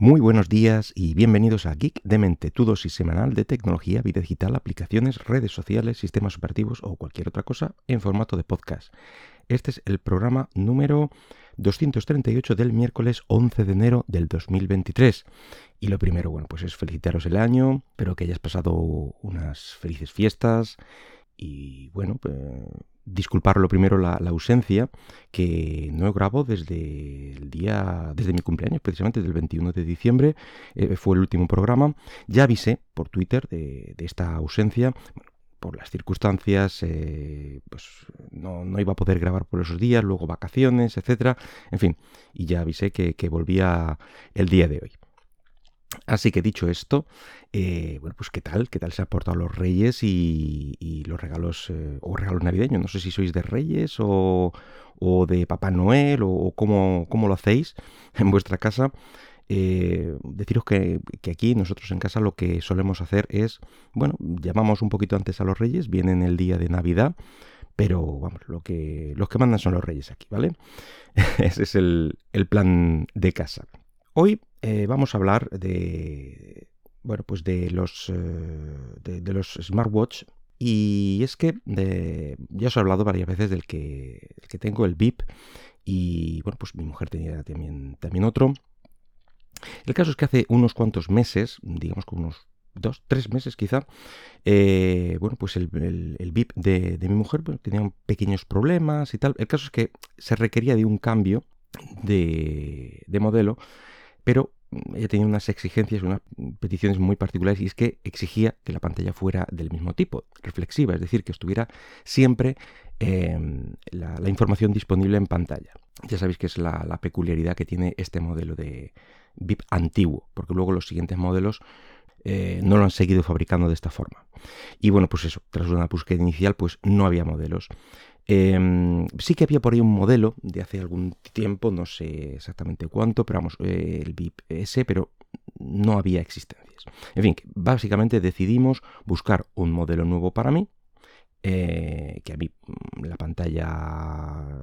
Muy buenos días y bienvenidos a Geek de Mente, tu dosis semanal de tecnología, vida digital, aplicaciones, redes sociales, sistemas operativos o cualquier otra cosa en formato de podcast. Este es el programa número 238 del miércoles 11 de enero del 2023. Y lo primero, bueno, pues es felicitaros el año, espero que hayas pasado unas felices fiestas y bueno, pues disculpar lo primero la, ausencia, que no grabo desde el día, desde mi cumpleaños, precisamente del 21 de diciembre, eh, fue el último programa. Ya avisé por Twitter de, esta ausencia. por las circunstancias, eh, pues no, iba a poder grabar por esos días, luego vacaciones, etcétera, en fin, y ya avisé que volvía el día de hoy. Así que dicho esto, eh, bueno, pues qué tal, qué tal se ha portado los reyes y, los regalos, eh, o regalos navideños. No sé si sois de reyes o, de Papá Noel o, cómo, lo hacéis en vuestra casa. Eh, deciros que, aquí nosotros en casa lo que solemos hacer es, bueno, llamamos un poquito antes a los reyes, vienen el día de Navidad, pero vamos, lo que, los que mandan son los reyes aquí, ¿vale? Ese es el plan de casa. Hoy eh, vamos a hablar de, bueno, pues de los, eh, de, los smartwatch y es que ya os he hablado varias veces del que, que tengo, el VIP, y bueno, pues mi mujer tenía también, también otro. El caso es que hace unos cuantos meses, digamos que unos dos, tres meses quizá, eh, bueno, pues el, el, VIP de, mi mujer tenía pequeños problemas y tal. El caso es que se requería de un cambio de, de modelo pero ella tenía unas exigencias, unas peticiones muy particulares y es que exigía que la pantalla fuera del mismo tipo, reflexiva, es decir, que estuviera siempre em, la, información disponible en pantalla. Ya sabéis que es la, peculiaridad que tiene este modelo de VIP antiguo, porque luego los siguientes modelos eh, no lo han seguido fabricando de esta forma. Y bueno, pues eso, tras una búsqueda inicial, pues no había modelos. Em, sí que había por ahí un modelo de hace algún tiempo, no sé exactamente cuánto, pero vamos, eh, el VIP S, pero no había existencias. En fin, básicamente decidimos buscar un modelo nuevo para mí, eh, que a mí mm, la pantalla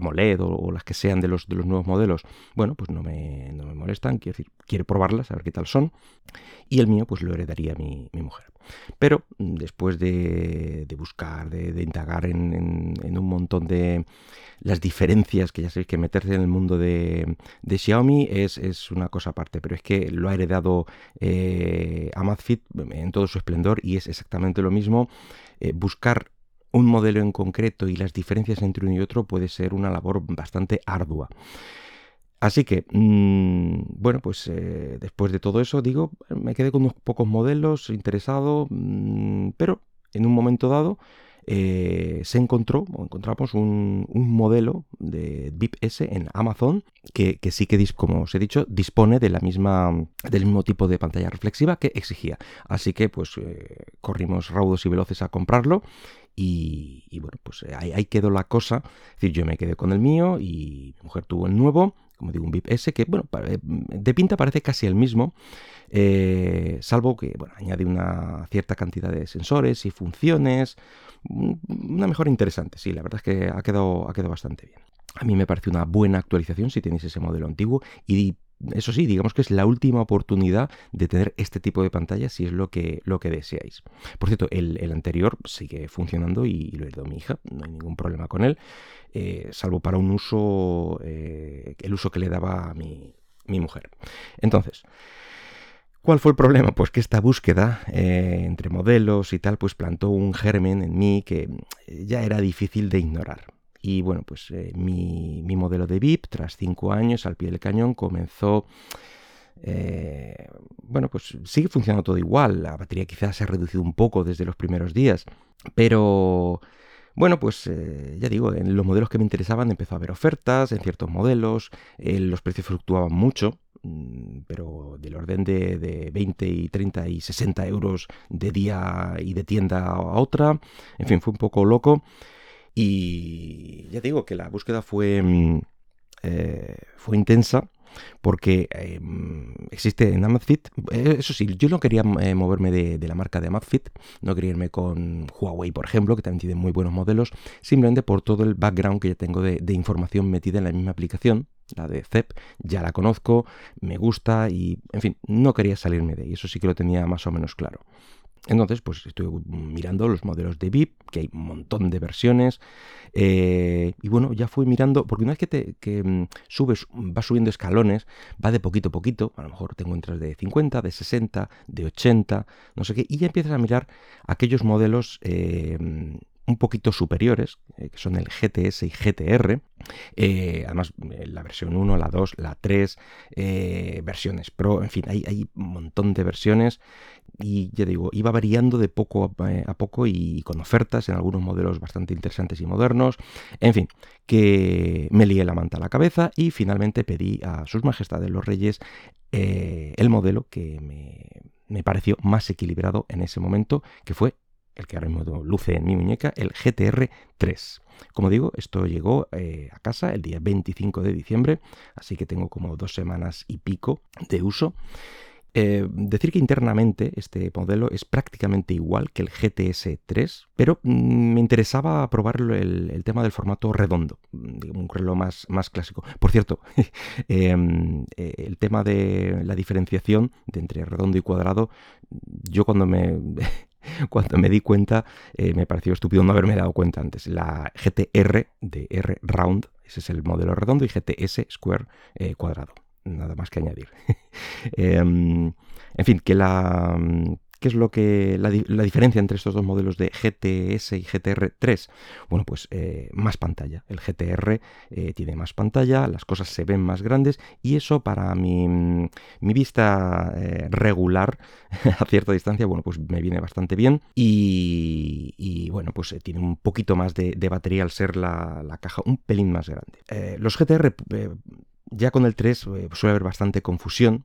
AMOLED o, las que sean de los, de los nuevos modelos, bueno, pues no me, no me molestan, quiero decir, quiero probarlas, a ver qué tal son, y el mío pues lo heredaría mi, mi mujer. Pero mm, después de, buscar, de, indagar en, un montón de las diferencias, que ya sabéis que meterse en el mundo de, Xiaomi es, una cosa aparte, pero es que lo ha heredado eh, Amazfit en todo su esplendor y es exactamente lo mismo. Eh, buscar un modelo en concreto y las diferencias entre uno y otro puede ser una labor bastante ardua. Así que, mm, bueno, pues eh, después de todo eso, digo, me quedé con unos pocos modelos interesado, mm, pero en un momento dado eh, se encontró o encontramos un, modelo de VIP S en Amazon que, sí que, como os he dicho, dispone de la misma, del mismo tipo de pantalla reflexiva que exigía. Así que pues eh, corrimos raudos y veloces a comprarlo y, bueno, pues ahí, quedó la cosa. Es decir, yo me quedé con el mío y mi mujer tuvo el nuevo como digo, un VIP S que, bueno, eh, de pinta parece casi el mismo, eh, salvo que, bueno, añade una cierta cantidad de sensores y funciones, una mejora interesante, sí, la verdad es que ha quedado, ha quedado bastante bien. A mí me parece una buena actualización si tenéis ese modelo antiguo y eso sí, digamos que es la última oportunidad de tener este tipo de pantalla si es lo que, lo que deseáis. Por cierto, el, anterior sigue funcionando y, lo heredó mi hija, no hay ningún problema con él, eh, salvo para un uso, eh, el uso que le daba a mi, mujer. Entonces, ¿Cuál fue el problema? Pues que esta búsqueda eh, entre modelos y tal, pues plantó un germen en mí que ya era difícil de ignorar. Y bueno, pues eh, mi, modelo de VIP, tras cinco años al pie del cañón, comenzó... Eh, bueno, pues sigue funcionando todo igual. La batería quizás se ha reducido un poco desde los primeros días. Pero... Bueno, pues eh, ya digo, en los modelos que me interesaban empezó a haber ofertas en ciertos modelos, los precios fluctuaban mucho, mm, pero del orden de, de, 20 y 30 y 60 euros de día y de tienda a otra. En fin, fue un poco loco. Y ya digo que la búsqueda fue, mm, eh, fue intensa porque em, existe en Amazfit, eh, eso sí, yo no quería eh, moverme de, la marca de Amazfit, no quería irme con Huawei, por ejemplo, que también tiene muy buenos modelos, simplemente por todo el background que ya tengo de, de información metida en la misma aplicación, la de CEP, ya la conozco, me gusta y, en fin, no quería salirme de ahí, eso sí que lo tenía más o menos claro. Entonces, pues estoy mirando los modelos de VIP, que hay un montón de versiones. Eh, y bueno, ya fui mirando, porque una vez que, te, mm, subes, vas subiendo escalones, va de poquito a poquito. A lo mejor te encuentras de 50, de 60, de 80, no sé qué. Y ya empiezas a mirar aquellos modelos eh, un poquito superiores, eh, que son el GTS y GTR. además, la versión 1, la 2, la 3, versiones Pro, en fin, hay, hay, un montón de versiones y ya digo, iba variando de poco eh, a, poco y con ofertas en algunos modelos bastante interesantes y modernos. En fin, que me lié la manta a la cabeza y finalmente pedí a sus majestades los reyes eh, el modelo que me, pareció más equilibrado en ese momento, que fue el que ahora mismo luce en mi muñeca, el GTR 3. Como digo, esto llegó eh, a casa el día 25 de diciembre, así que tengo como dos semanas y pico de uso. Eh, decir que internamente este modelo es prácticamente igual que el GTS 3, pero mm, me interesaba probar el, tema del formato redondo, un reloj más, más clásico. Por cierto, em, eh, el tema de la diferenciación entre redondo y cuadrado, yo cuando me... cuando me di cuenta, eh, me pareció estúpido no haberme dado cuenta antes. La GTR de R Round, ese es el modelo redondo, y GTS Square cuadrado nada más que añadir. Em, en fin, que la, ¿Qué es lo que la, diferencia entre estos dos modelos de GTS y GTR 3? Bueno, pues eh, más pantalla. El GTR eh, tiene más pantalla, las cosas se ven más grandes y eso para mi, mi vista eh, regular a cierta distancia, bueno, pues me viene bastante bien y, bueno, pues tiene un poquito más de, batería al ser la, la, caja un pelín más grande. los GTR ya con el 3 eh, suele haber bastante confusión,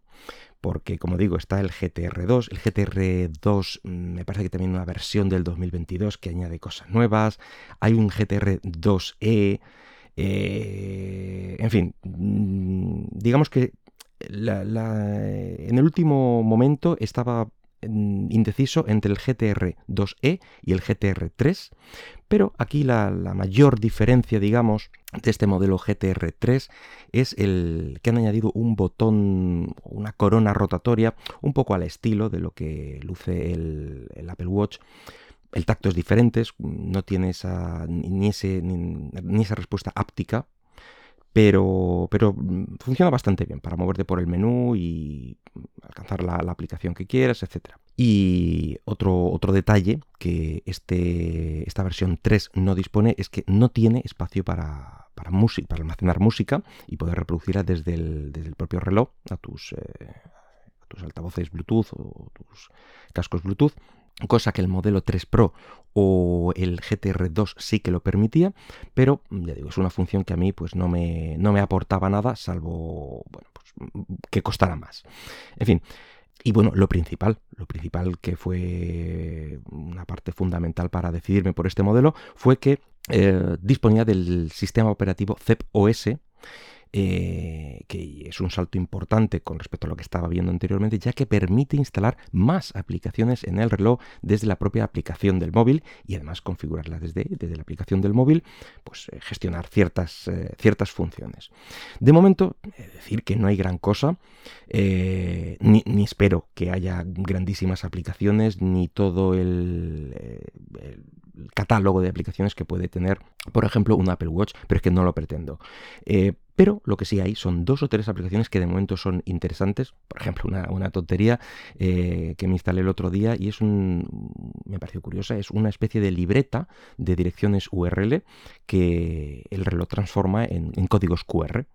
porque como digo, está el GTR2. El GTR2 mm, me parece que también una versión del 2022 que añade cosas nuevas. Hay un GTR2E. Eh, en fin, mm, digamos que en el último momento estaba indeciso entre el GTR 2E y el GTR 3, pero aquí la, mayor diferencia, digamos, de este modelo GTR 3 es el que han añadido un botón, una corona rotatoria, un poco al estilo de lo que luce el, Apple Watch. El tacto es diferente, no tiene esa, ni, ni esa respuesta áptica pero, pero mm, funciona bastante bien para moverte por el menú y alcanzar la, aplicación que quieras, etc. Y otro, otro detalle que este, esta versión 3 no dispone es que no tiene espacio para, para, para almacenar música y poder reproducirla desde el, desde el propio reloj a tus, eh, a tus altavoces Bluetooth o tus cascos Bluetooth cosa que el modelo 3 Pro o el GTR2 sí que lo permitía, pero ya digo, es una función que a mí pues no me, no me aportaba nada, salvo bueno, pues, que costara más. En fin, y bueno, lo principal, lo principal que fue una parte fundamental para decidirme por este modelo fue que eh, disponía del sistema operativo CEP OS eh, que es un salto importante con respecto a lo que estaba viendo anteriormente, ya que permite instalar más aplicaciones en el reloj desde la propia aplicación del móvil y además configurarlas desde, desde la aplicación del móvil, pues eh, gestionar ciertas, eh, ciertas funciones. De momento, decir que no hay gran cosa, ni, espero que haya grandísimas aplicaciones, ni todo el, catálogo de aplicaciones que puede tener, por ejemplo, un Apple Watch, pero es que no lo pretendo. Pero lo que sí hay son dos o tres aplicaciones que de momento son interesantes. Por ejemplo, una, tontería eh, que me instalé el otro día y es un. me pareció curiosa, es una especie de libreta de direcciones URL que el reloj transforma en, códigos QR.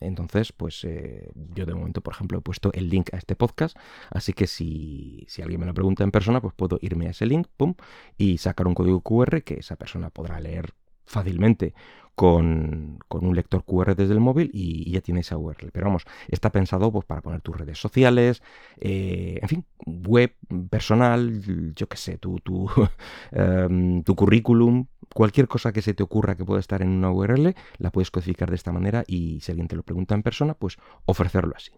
Entonces, pues eh, yo de momento, por ejemplo, he puesto el link a este podcast, así que si, si, alguien me lo pregunta en persona, pues puedo irme a ese link, pum, y sacar un código QR que esa persona podrá leer fácilmente con, un lector QR desde el móvil y, ya tiene esa URL. Pero vamos, está pensado pues, para poner tus redes sociales, eh, en fin, web personal, yo qué sé, tu, tu, em, tu currículum, cualquier cosa que se te ocurra que pueda estar en una URL, la puedes codificar de esta manera y si alguien te lo pregunta en persona, pues ofrecerlo así.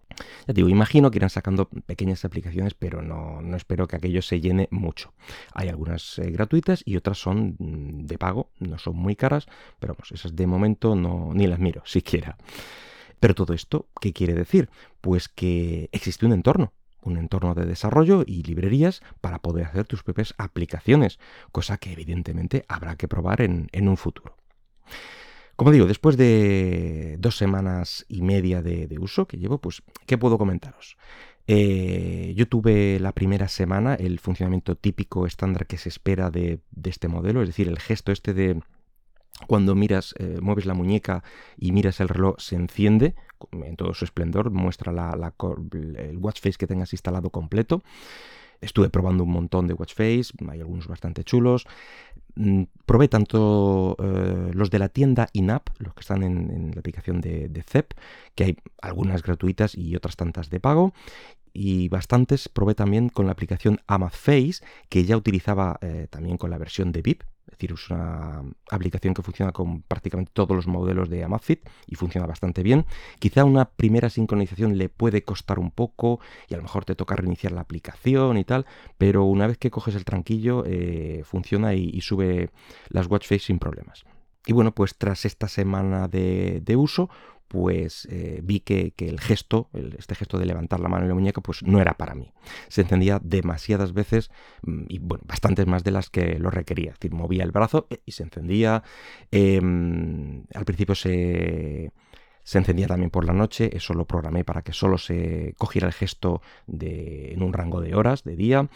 Ya digo, imagino que irán sacando pequeñas aplicaciones, pero no, espero que aquello se llene mucho. Hay algunas eh, gratuitas y otras son mm, de pago, no son muy caras, pero vamos, esas de momento no, ni las miro siquiera. Pero todo esto, ¿qué quiere decir? Pues que existe un entorno, un entorno de desarrollo y librerías para poder hacer tus propias aplicaciones, cosa que evidentemente habrá que probar en, un futuro. Como digo, después de dos semanas y media de, uso que llevo, pues, ¿qué puedo comentaros? Eh, yo tuve la primera semana el funcionamiento típico estándar que se espera de, este modelo, es decir, el gesto este de cuando miras, eh, mueves la muñeca y miras el reloj, se enciende en todo su esplendor, muestra el watch face que tengas instalado completo. Estuve probando un montón de watch face, hay algunos bastante chulos. Mm, probé tanto eh, los de la tienda INAP, los que están en, la aplicación de, CEP, que hay algunas gratuitas y otras tantas de pago. Y bastantes probé también con la aplicación Face, que ya utilizaba eh, también con la versión de VIP, es decir, es una aplicación que funciona con prácticamente todos los modelos de Amazfit y funciona bastante bien. Quizá una primera sincronización le puede costar un poco y a lo mejor te toca reiniciar la aplicación y tal, pero una vez que coges el tranquillo eh, funciona y, sube las watch face sin problemas. Y bueno, pues tras esta semana de uso, pues eh, vi que, el gesto, este gesto de levantar la mano en la muñeca, pues no era para mí. Se encendía demasiadas veces mm, y bueno, bastantes más de las que lo requería. Es decir, movía el brazo eh, y se encendía. Em, al principio se, se encendía también por la noche, eso lo programé para que solo se cogiera el gesto de, en un rango de horas, de día.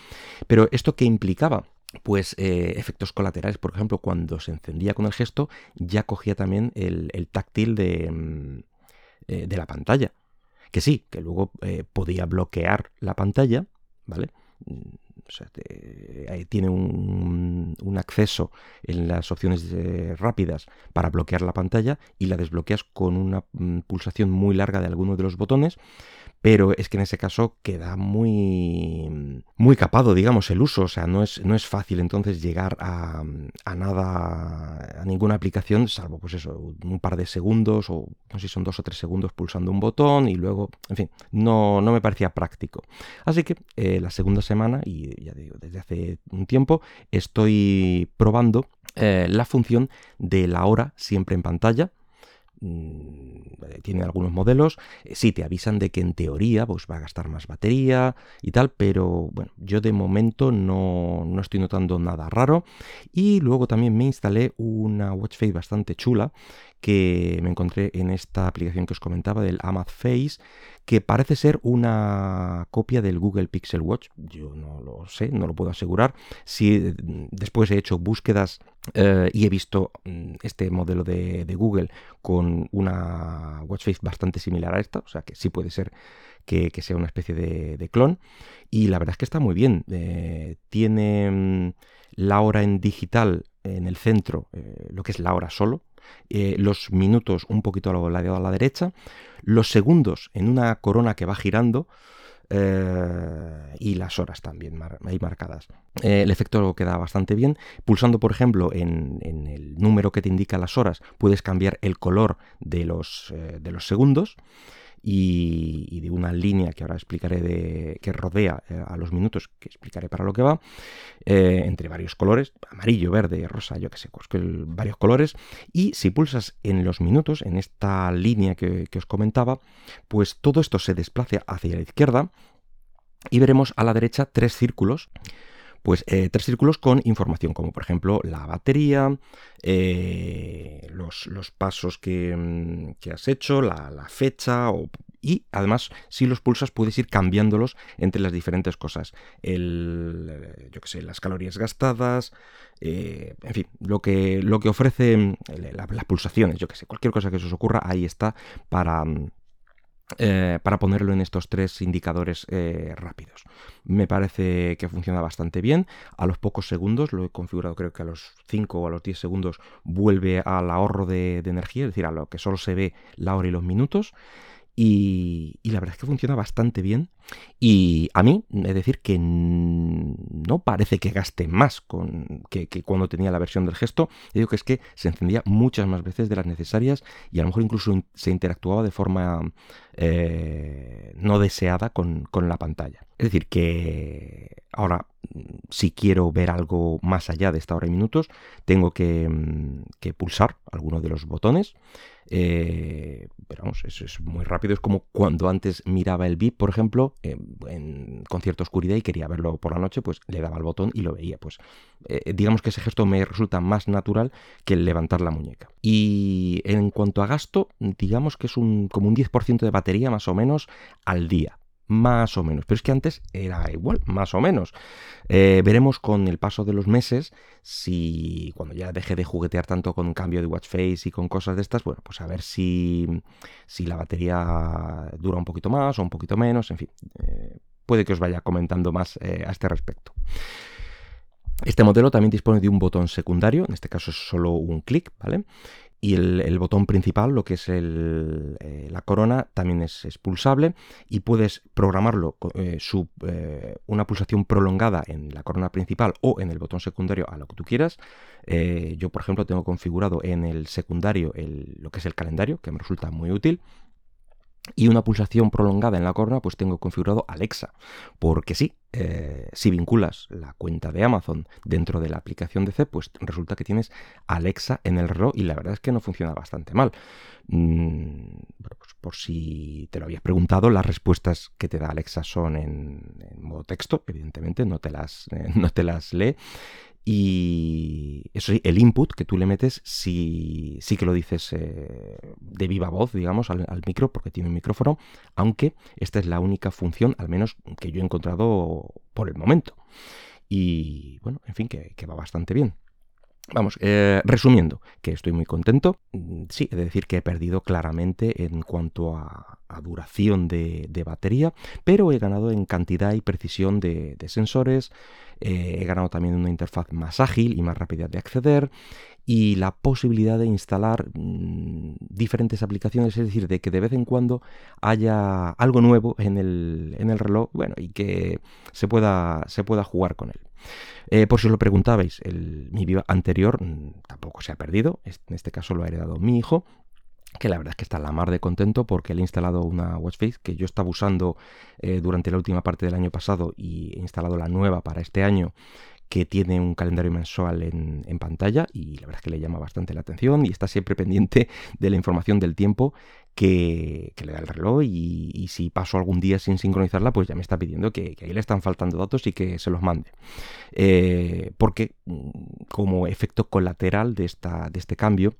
Pero esto qué implicaba? Pues eh, efectos colaterales, por ejemplo, cuando se encendía con el gesto, ya cogía también el, táctil de, mm, eh, de, la pantalla. Que sí, que luego eh, podía bloquear la pantalla, ¿vale? Tiene un, un, acceso en las opciones rápidas para bloquear la pantalla y la desbloqueas con una mm, pulsación muy larga de alguno de los botones pero es que en ese caso queda muy, muy capado, digamos, el uso, o sea, no es, no es fácil entonces llegar a, nada, a ninguna aplicación, salvo pues eso, un par de segundos o no sé si son dos o tres segundos pulsando un botón y luego, en fin, no, no me parecía práctico. Así que eh, la segunda semana, y ya digo, desde hace un tiempo, estoy probando eh, la función de la hora siempre en pantalla, Mm, tiene algunos modelos, eh, sí te avisan de que en teoría pues, va a gastar más batería y tal, pero bueno, yo de momento no, no estoy notando nada raro. Y luego también me instalé una watch face bastante chula que me encontré en esta aplicación que os comentaba del Amaz Face, que parece ser una copia del Google Pixel Watch. Yo no lo sé, no lo puedo asegurar. Si mm, después he hecho búsquedas eh, y he visto mm, este modelo de, Google con una watch face bastante similar a esta, o sea que sí puede ser que, sea una especie de, clon. Y la verdad es que está muy bien. Eh, tiene mm, la hora en digital en el centro, eh, lo que es la hora solo, los minutos un poquito a la, a la derecha, los segundos en una corona que va girando, eh, y las horas también ahí marcadas. Eh, el efecto queda bastante bien. Pulsando, por ejemplo, en, el número que te indica las horas, puedes cambiar el color de los, de los segundos y, de una línea que ahora explicaré de, que rodea eh, a los minutos, que explicaré para lo que va, eh, entre varios colores, amarillo, verde, rosa, yo que sé, pues varios colores, y si pulsas en los minutos, en esta línea que, que os comentaba, pues todo esto se desplaza hacia la izquierda y veremos a la derecha tres círculos pues eh, tres círculos con información, como por ejemplo la batería, eh, los, pasos mm, que, has hecho, la, fecha y además si los pulsas puedes ir cambiándolos entre las diferentes cosas. El, yo que sé, las calorías gastadas, eh, en fin, lo que, lo que ofrece mm, las pulsaciones, yo que sé, cualquier cosa que se os ocurra, ahí está para mm, eh, para ponerlo en estos tres indicadores eh, rápidos. Me parece que funciona bastante bien. A los pocos segundos, lo he configurado creo que a los 5 o a los 10 segundos, vuelve al ahorro de, energía, es decir, a lo que solo se ve la hora y los minutos. Y, la verdad es que funciona bastante bien. Y a mí, es decir, que no parece que gaste más con, que, cuando tenía la versión del gesto. Yo digo que es que se encendía muchas más veces de las necesarias y a lo mejor incluso se interactuaba de forma eh, no deseada con, con la pantalla. Es decir, que ahora si quiero ver algo más allá de esta hora y minutos, tengo que, pulsar alguno de los botones. Eh, pero vamos, eso es muy rápido. Es como cuando antes miraba el VIP, por ejemplo, con cierta oscuridad y quería verlo por la noche, pues le daba el botón y lo veía. Pues eh, digamos que ese gesto me resulta más natural que el levantar la muñeca. Y en cuanto a gasto, digamos que es un, como un 10% de batería más o menos al día más o menos. Pero es que antes era igual, más o menos. Eh, veremos con el paso de los meses si cuando ya deje de juguetear tanto con cambio de watch face y con cosas de estas, bueno, pues a ver si, si la batería dura un poquito más o un poquito menos, en fin. Eh, puede que os vaya comentando más eh, a este respecto. Este modelo también dispone de un botón secundario, en este caso es solo un clic, ¿vale? Y el, botón principal, lo que es eh, la corona, también es, pulsable y puedes programarlo eh, eh, una pulsación prolongada en la corona principal o en el botón secundario a lo que tú quieras. yo, por ejemplo, tengo configurado en el secundario lo que es el calendario, que me resulta muy útil y una pulsación prolongada en la corona, pues tengo configurado Alexa. Porque sí, eh, si vinculas la cuenta de Amazon dentro de la aplicación de C, pues resulta que tienes Alexa en el reloj y la verdad es que no funciona bastante mal. Mm, pues por si te lo habías preguntado, las respuestas que te da Alexa son en, modo texto, evidentemente, no te las, no te las lee. Y eso sí, el input que tú le metes sí, sí que lo dices eh, de viva voz, digamos, al, micro, porque tiene un micrófono, aunque esta es la única función, al menos que yo he encontrado por el momento. Y bueno, en fin, que, va bastante bien. Vamos, eh, resumiendo, que estoy muy contento. Mm, sí, he de decir que he perdido claramente en cuanto a, duración de, batería, pero he ganado en cantidad y precisión de, de sensores, eh, he ganado también una interfaz más ágil y más rápida de acceder y la posibilidad de instalar mm, diferentes aplicaciones, es decir, de que de vez en cuando haya algo nuevo en el, reloj, bueno, y que se pueda, se pueda jugar con él. Eh, por si os lo preguntabais, el, mi viva anterior mm, tampoco se ha perdido, en este caso lo ha heredado mi hijo, que la verdad es que está la mar de contento porque le he instalado una watch face que yo estaba usando eh, durante la última parte del año pasado y he instalado la nueva para este año que tiene un calendario mensual en, pantalla y la verdad es que le llama bastante la atención y está siempre pendiente de la información del tiempo que, le da el reloj y, si paso algún día sin sincronizarla pues ya me está pidiendo que, ahí le están faltando datos y que se los mande. Eh, porque mm, como efecto colateral de, esta, de este cambio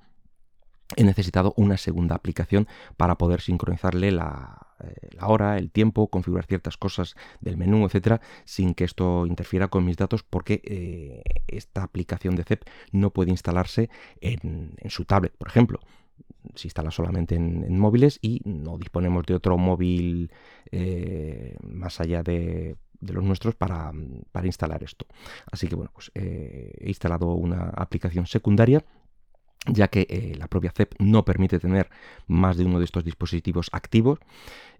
he necesitado una segunda aplicación para poder sincronizarle la, eh, hora, el tiempo, configurar ciertas cosas del menú, etcétera, sin que esto interfiera con mis datos, porque eh, esta aplicación de CEP no puede instalarse en, su tablet, por ejemplo. Se instala solamente en, móviles y no disponemos de otro móvil eh, más allá de, los nuestros para, instalar esto. Así que bueno, pues he instalado una aplicación secundaria ya que eh, la propia CEP no permite tener más de uno de estos dispositivos activos.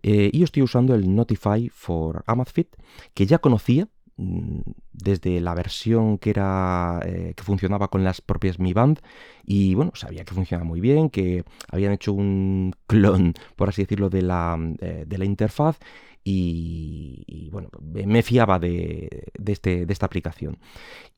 Eh, y yo estoy usando el Notify for Amazfit, que ya conocía desde la versión que era eh, que funcionaba con las propias Mi Band y bueno sabía que funcionaba muy bien que habían hecho un clon por así decirlo de la, de la interfaz y, bueno, me fiaba de, este, de, esta aplicación.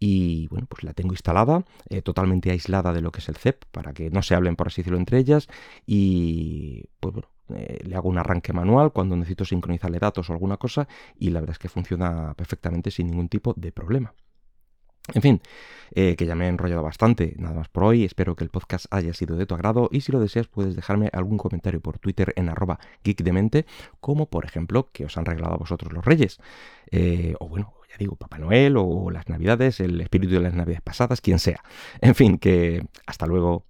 Y bueno, pues la tengo instalada, eh, totalmente aislada de lo que es el CEP, para que no se hablen, por así decirlo, entre ellas. Y pues bueno, eh, le hago un arranque manual cuando necesito sincronizarle datos o alguna cosa y la verdad es que funciona perfectamente sin ningún tipo de problema. En fin, eh, que ya me he enrollado bastante, nada más por hoy, espero que el podcast haya sido de tu agrado y si lo deseas puedes dejarme algún comentario por Twitter en arroba geekdemente, como por ejemplo que os han regalado a vosotros los reyes, eh, o bueno, ya digo, Papá Noel o las Navidades, el espíritu de las Navidades pasadas, quien sea. En fin, que hasta luego.